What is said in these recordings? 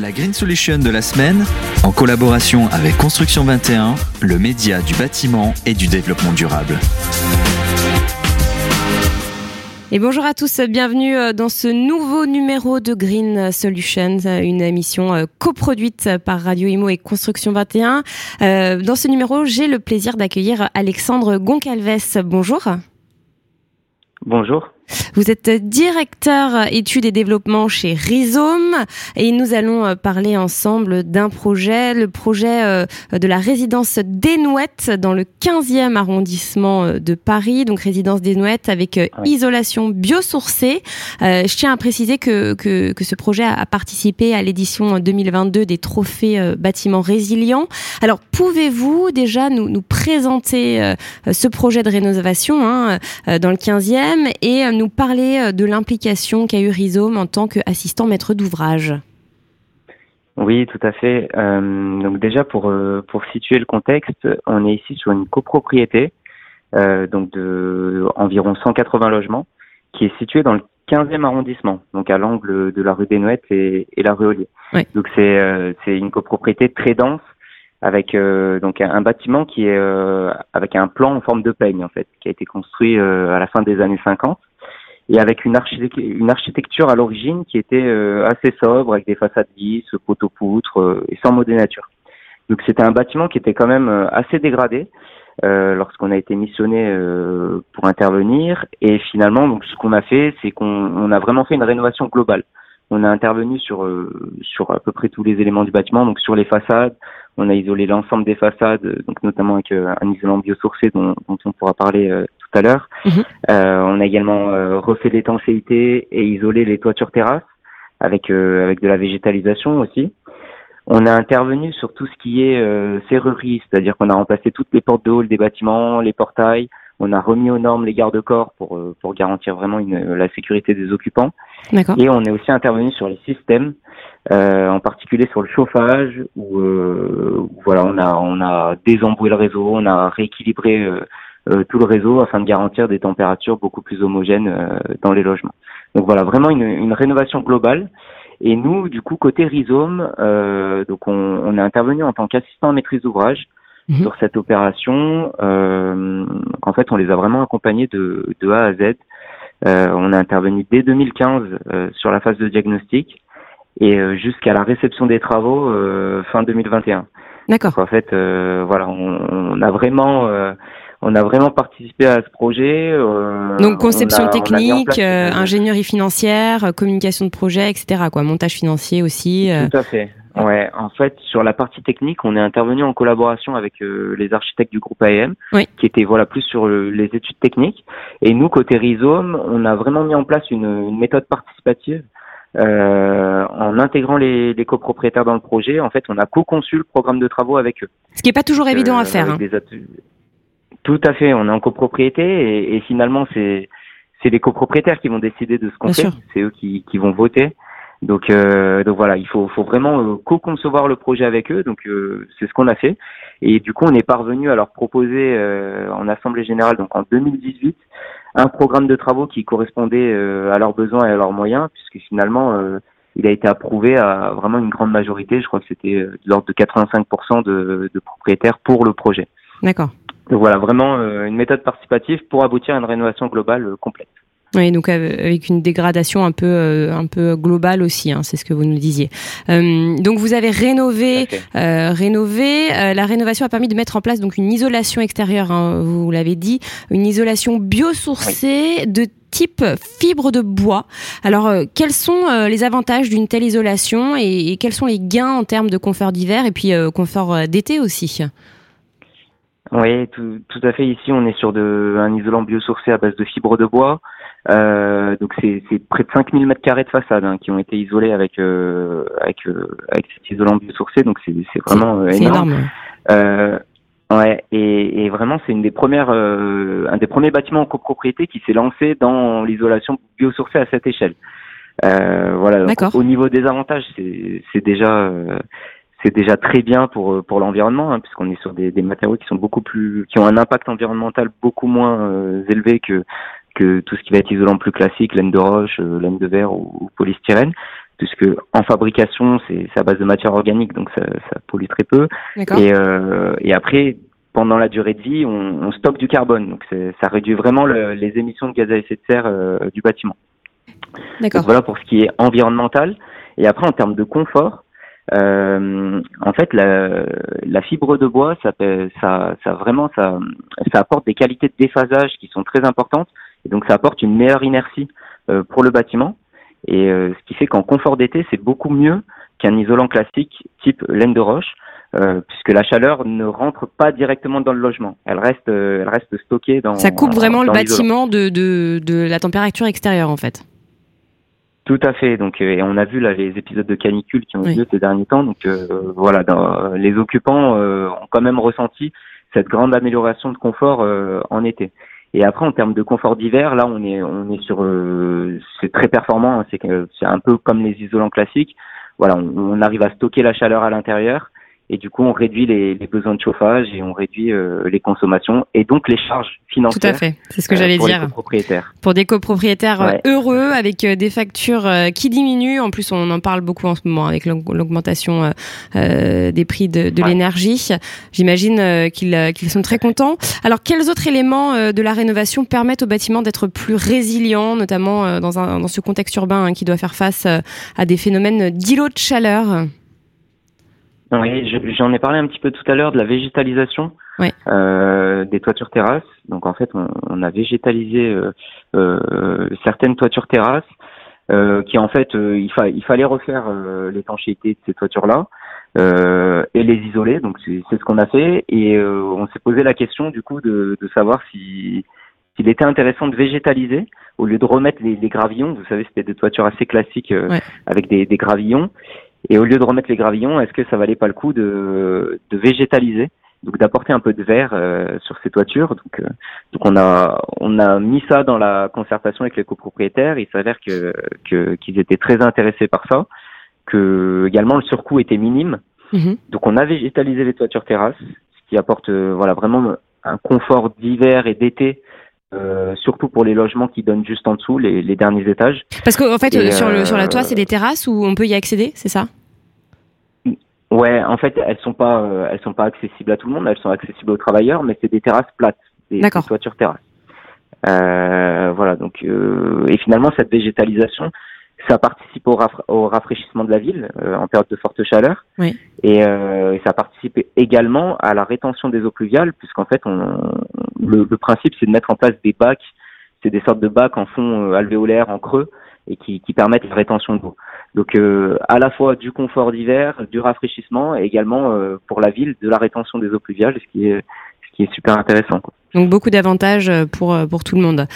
La Green Solution de la semaine, en collaboration avec Construction 21, le média du bâtiment et du développement durable. Et bonjour à tous, bienvenue euh, dans ce nouveau numéro de Green Solutions, une émission euh, coproduite par Radio Imo et Construction 21. Euh, dans ce numéro, j'ai le plaisir d'accueillir Alexandre Goncalves. Bonjour. Bonjour. Vous êtes directeur études et développement chez Rhizome et nous allons euh, parler ensemble d'un projet, le projet euh, de la résidence Desnouettes dans le 15e arrondissement euh, de Paris, donc résidence Desnouettes avec isolation biosourcée. je tiens à préciser que, que, que ce projet a participé à l'édition 2022 des trophées bâtiments résilients. Alors pouvez-vous déjà nous, nous présenter ce projet de rénovation hein, dans le 15e et nous parler euh, de l'implication qu'a eu Rhizome en tant qu'assistant maître d'ouvrage. Oui, tout à fait. Euh, donc déjà pour euh, pour situer le contexte, on est ici sur une copropriété donc de environ 180 logements qui est située dans le 15e arrondissement, donc à l'angle de la rue des et, la rue Ollier. Donc c'est c'est une copropriété très dense avec donc un, bâtiment qui est avec un plan en forme de peigne en fait, qui a été construit à la fin des années 50 et avec une, architecture à l'origine qui était euh, assez sobre, avec des façades lisses, poteaux-poutres euh, et sans mot nature. Donc c'était un bâtiment qui était quand même euh, assez dégradé euh, lorsqu'on a été missionné pour intervenir. Et finalement, donc ce qu'on a fait, c'est qu'on on a vraiment fait une rénovation globale. On a intervenu sur sur à peu près tous les éléments du bâtiment, donc sur les façades. On a isolé l'ensemble des façades, donc notamment avec un isolant biosourcé dont, dont on pourra parler à l'heure. Mhm. Euh, on a également euh, refait l'étanchéité et isolé les toitures terrasses avec euh, avec de la végétalisation aussi. On a intervenu sur tout ce qui est serrurerie, c'est-à-dire qu'on a remplacé toutes les portes de hall des bâtiments, les portails. On a remis aux normes les garde-corps pour pour garantir vraiment une, la sécurité des occupants. Et on est aussi intervenu sur les systèmes, en particulier sur le chauffage, où, voilà, on a on a désemboué le réseau, on a rééquilibré euh, tout le réseau afin de garantir des températures beaucoup plus homogènes euh, dans les logements. Donc voilà, vraiment une, une rénovation globale. Et nous, du coup, côté rhizome, euh, donc on, on, est intervenu en tant qu'assistant à maîtrise d'ouvrage mhm. sur cette opération. Euh, en fait, on les a vraiment accompagnés de, de A à Z. Euh, on a intervenu dès 2015 euh, sur la phase de diagnostic et jusqu'à la réception des travaux fin 2021. D'accord. En fait, voilà, on, on, a vraiment on a vraiment participé à ce projet. Euh, Donc conception technique, euh, ingénierie financière, communication de projet, etc. Quoi, montage financier aussi. Euh. Tout à fait. Ouais, en fait, sur la partie technique, on est intervenu en collaboration avec les architectes du groupe AM, qui étaient voilà plus sur les études techniques. Et nous, côté Rhizome, on a vraiment mis en place une, méthode participative en intégrant les, copropriétaires dans le projet. En fait, on a co-conçu le programme de travaux avec eux. Ce qui est pas toujours évident à faire. Hein. Tout à fait, on est en copropriété et, et finalement c'est c'est les copropriétaires qui vont décider de ce qu'on fait, c'est eux qui, qui vont voter. Donc euh, donc voilà, il faut faut vraiment euh, co-concevoir le projet avec eux. Donc euh, c'est ce qu'on a fait et du coup on est parvenu à leur proposer euh, en assemblée générale donc en 2018 un programme de travaux qui correspondait à leurs besoins et à leurs moyens puisque finalement il a été approuvé à vraiment une grande majorité. Je crois que c'était de l'ordre de 85% de, de propriétaires pour le projet. D'accord. Donc voilà, vraiment euh, une méthode participative pour aboutir à une rénovation globale euh, complète. Oui, donc avec une dégradation un peu euh, un peu globale aussi, hein, c'est ce que vous nous disiez. donc vous avez rénové, rénové. la rénovation a permis de mettre en place donc une isolation extérieure. Hein, vous l'avez dit, une isolation biosourcée de type fibre de bois. Alors, quels sont les avantages d'une telle isolation et, et, quels sont les gains en termes de confort d'hiver et puis confort d'été aussi? Oui, tout, tout à fait. Ici, on est sur de, un isolant biosourcé à base de fibres de bois. Euh, donc c'est près de 5000 mètres carrés de façade hein, qui ont été isolés avec euh, avec euh, avec cet isolant biosourcé. Donc c'est vraiment euh, énorme. énorme. Euh, ouais, et, et vraiment c'est une des premières un des premiers bâtiments en copropriété qui s'est lancé dans l'isolation biosourcée à cette échelle. voilà. au niveau des avantages, c'est déjà c'est déjà très bien pour euh, pour l'environnement hein, puisqu'on est sur des, des, matériaux qui sont beaucoup plus qui ont un impact environnemental beaucoup moins euh, élevé que que tout ce qui va être isolant plus classique laine de roche euh, laine de verre ou, polystyrène puisque en fabrication, c'est à base de matière organique, donc ça, ça pollue très peu. Et, euh, et après, pendant la durée de vie, on, on stocke du carbone, donc ça réduit vraiment le, les émissions de gaz à effet de serre euh, du bâtiment. D'accord. Voilà pour ce qui est environnemental. Et après, en termes de confort, euh, en fait, la, la, fibre de bois, ça, ça, ça vraiment, ça, ça apporte des qualités de déphasage qui sont très importantes, et donc ça apporte une meilleure inertie euh, pour le bâtiment. Et euh, ce qui fait qu'en confort d'été, c'est beaucoup mieux qu'un isolant classique type laine de roche, euh, puisque la chaleur ne rentre pas directement dans le logement. Elle reste, euh, elle reste stockée dans. Ça coupe vraiment le bâtiment de, de, de la température extérieure, en fait. Tout à fait. Donc, et on a vu là les épisodes de canicule qui ont eu lieu ces derniers temps. Donc, voilà, dans, les occupants ont quand même ressenti cette grande amélioration de confort en été. Et après, en termes de confort d'hiver, là, on est, on est sur, euh, c'est très performant. Hein, c'est, c'est un peu comme les isolants classiques. Voilà, on, on arrive à stocker la chaleur à l'intérieur et du coup on réduit les, les besoins de chauffage et on réduit euh, les consommations et donc les charges financières. Tout à fait, c'est ce que j'allais euh, pour dire. Les copropriétaires. Pour des copropriétaires ouais. heureux avec des factures qui diminuent. En plus, on en parle beaucoup en ce moment avec l'augmentation euh, des prix de, de ouais. l'énergie. J'imagine qu'ils qu'ils sont très contents. Alors, quels autres éléments de la rénovation permettent au bâtiment d'être plus résilient, notamment dans, un, dans ce contexte urbain hein, qui doit faire face à des phénomènes d'îlots de chaleur? Oui, j'en ai parlé un petit peu tout à l'heure de la végétalisation oui. euh, des toitures terrasses. Donc en fait, on, on a végétalisé euh, euh, certaines toitures terrasses qui en fait, il, fa il, fallait refaire l'étanchéité de ces toitures-là et les isoler. Donc c'est ce qu'on a fait et on s'est posé la question du coup de, de savoir si s'il était intéressant de végétaliser au lieu de remettre les, les gravillons. Vous savez, c'était des toitures assez classiques ouais. avec des, des gravillons. Et au lieu de remettre les gravillons, est-ce que ça valait pas le coup de, de végétaliser, donc d'apporter un peu de verre euh, sur ces toitures? Donc, euh, donc on a on a mis ça dans la concertation avec les copropriétaires. Il s'avère que qu'ils étaient très intéressés par ça, que également le surcoût était minime. Mmh. Donc on a végétalisé les toitures terrasses, ce qui apporte euh, voilà vraiment un confort d'hiver et d'été euh, surtout pour les logements qui donnent juste en dessous, les, les derniers étages. Parce qu'en fait, et sur, le, sur la toit, c'est des terrasses où on peut y accéder, c'est ça? Ouais, en fait, elles sont pas, euh, elles sont pas accessibles à tout le monde. Elles sont accessibles aux travailleurs, mais c'est des terrasses plates, des, des toitures terrasses. Euh, voilà. Donc, et finalement, cette végétalisation, ça participe au, au, rafraîchissement de la ville euh, en période de forte chaleur. Oui. Et euh, ça participe également à la rétention des eaux pluviales, puisqu'en fait, on, le, le, principe, c'est de mettre en place des bacs. C'est des sortes de bacs en fond euh, alvéolaire, en creux, et qui, qui permettent la rétention d'eau. Donc, euh, à la fois du confort d'hiver, du rafraîchissement, et également euh, pour la ville, de la rétention des eaux pluviales, ce qui est, ce qui est super intéressant. Quoi. Donc beaucoup d'avantages pour pour tout le monde.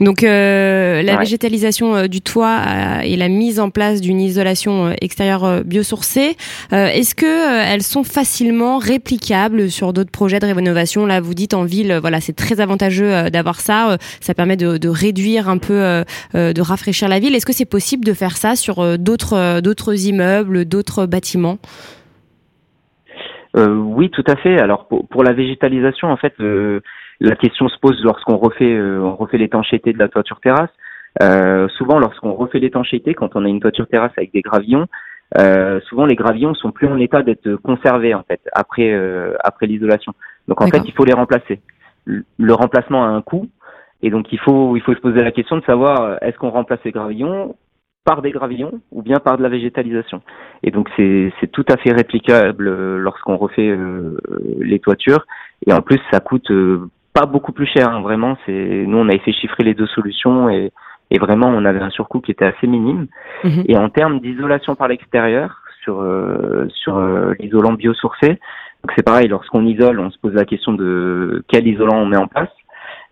Donc euh, la ouais. végétalisation du toit euh, et la mise en place d'une isolation extérieure biosourcée, euh, est-ce que elles sont facilement réplicables sur d'autres projets de rénovation? Là, vous dites en ville, voilà, c'est très avantageux d'avoir ça. ça permet de, de, réduire un peu, de rafraîchir la ville. Est-ce que c'est possible de faire ça sur d'autres d'autres immeubles, d'autres bâtiments? Euh, oui, tout à fait. Alors pour, pour la végétalisation, en fait, euh, la question se pose lorsqu'on refait, euh, on refait l'étanchéité de la toiture terrasse. Euh, souvent, lorsqu'on refait l'étanchéité, quand on a une toiture terrasse avec des gravillons, euh, souvent les gravillons sont plus en état d'être conservés en fait après après l'isolation. Donc en fait, il faut les remplacer. Le remplacement a un coût, et donc il faut il faut se poser la question de savoir est-ce qu'on remplace les gravillons par des gravillons ou bien par de la végétalisation? Et donc c'est tout à fait réplicable lorsqu'on refait euh, les toitures. Et en plus, ça coûte euh, pas beaucoup plus cher. Hein, vraiment, c'est nous on a fait chiffrer les deux solutions et, et vraiment on avait un surcoût qui était assez minime. Mm -hmm. Et en termes d'isolation par l'extérieur sur euh, sur l'isolant biosourcé, donc c'est pareil. Lorsqu'on isole, on se pose la question de quel isolant on met en place.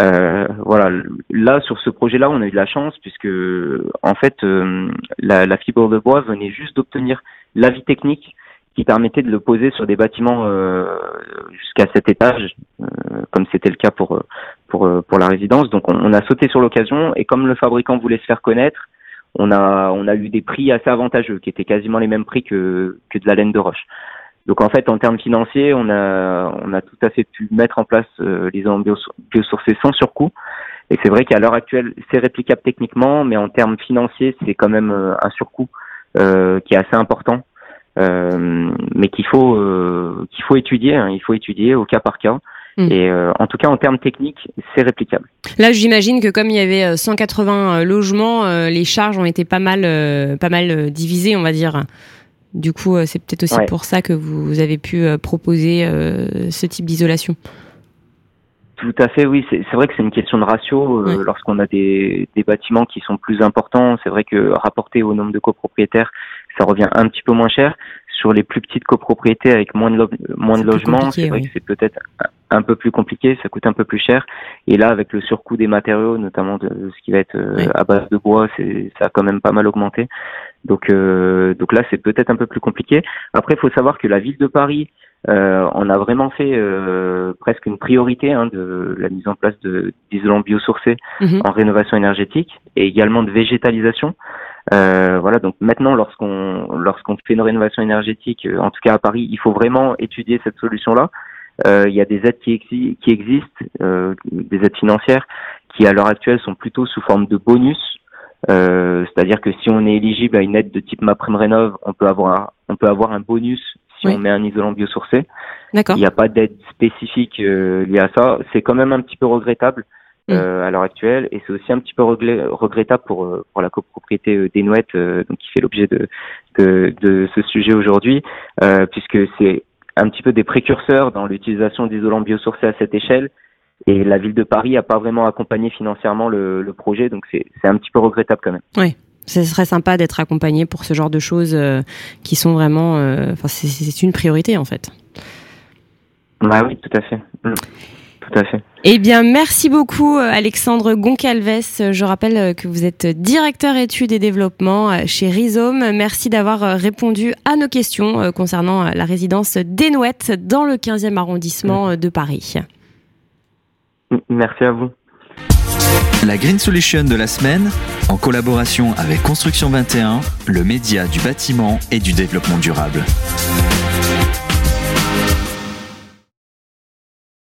Euh, voilà, là sur ce projet-là, on a eu de la chance puisque en fait euh, la, la, fibre de bois venait juste d'obtenir l'avis technique qui permettait de le poser sur des bâtiments euh, jusqu'à cet étage, euh, comme c'était le cas pour pour pour la résidence. Donc on, a sauté sur l'occasion et comme le fabricant voulait se faire connaître, on a on a eu des prix assez avantageux qui étaient quasiment les mêmes prix que que de la laine de roche. Donc en fait, en termes financiers, on a, on a tout à fait pu mettre en place euh, les isolants biosourcés sans surcoût. Et c'est vrai qu'à l'heure actuelle, c'est réplicable techniquement, mais en termes financiers, c'est quand même euh, un surcoût qui est assez important, mais qu'il faut qu'il faut étudier. Hein, il faut étudier au cas par cas. Mm. Et en tout cas, en termes techniques, c'est réplicable. Là, j'imagine que comme il y avait 180 logements, les charges ont été pas mal, pas mal divisées, on va dire. Du coup, c'est peut-être aussi pour ça que vous avez pu proposer ce type d'isolation. Tout à fait, oui. C'est vrai que c'est une question de ratio. Euh, lorsqu'on a des, des, bâtiments qui sont plus importants, c'est vrai que rapporté au nombre de copropriétaires, ça revient un petit peu moins cher. Sur les plus petites copropriétés avec moins de, moins de logements, c'est vrai que c'est peut-être un peu plus compliqué, ça coûte un peu plus cher. Et là, avec le surcoût des matériaux, notamment de, ce qui va être euh, à base de bois, ça a quand même pas mal augmenté. Donc, euh, donc là, c'est peut-être un peu plus compliqué. Après, il faut savoir que la ville de Paris euh, on a vraiment fait euh, presque une priorité hein, de la mise en place d'isolants biosourcés mhm. en rénovation énergétique et également de végétalisation. Euh, voilà, donc maintenant, lorsqu'on lorsqu'on fait une rénovation énergétique, euh, en tout cas à Paris, il faut vraiment étudier cette solution-là. il y a des aides qui, qui existent, des aides financières, qui à l'heure actuelle sont plutôt sous forme de bonus. C'est-à-dire que si on est éligible à une aide de type MaPrimeRénov, on peut avoir on peut avoir un bonus si on met un isolant biosourcé. Il n'y a pas d'aide spécifique euh, liée à ça. C'est quand même un petit peu regrettable mm. euh, à l'heure actuelle et c'est aussi un petit peu regrettable pour, euh, pour la copropriété euh, des Nouettes donc qui fait l'objet de, de, de, ce sujet aujourd'hui puisque c'est un petit peu des précurseurs dans l'utilisation d'isolants biosourcés à cette échelle et la ville de Paris n'a pas vraiment accompagné financièrement le, le projet donc c'est un petit peu regrettable quand même. Oui ce serait sympa d'être accompagné pour ce genre de choses euh, qui sont vraiment. Euh, enfin, c'est une priorité en fait. Bah oui, tout à fait. Tout à fait. Eh bien, merci beaucoup, euh, Alexandre Goncalves. Je rappelle que vous êtes directeur études et développement chez Rhizome. Merci d'avoir répondu à nos questions concernant la résidence Desnouettes dans le 15e arrondissement de Paris. Merci à vous. La Green Solution de la semaine, en collaboration avec Construction 21, le média du bâtiment et du développement durable.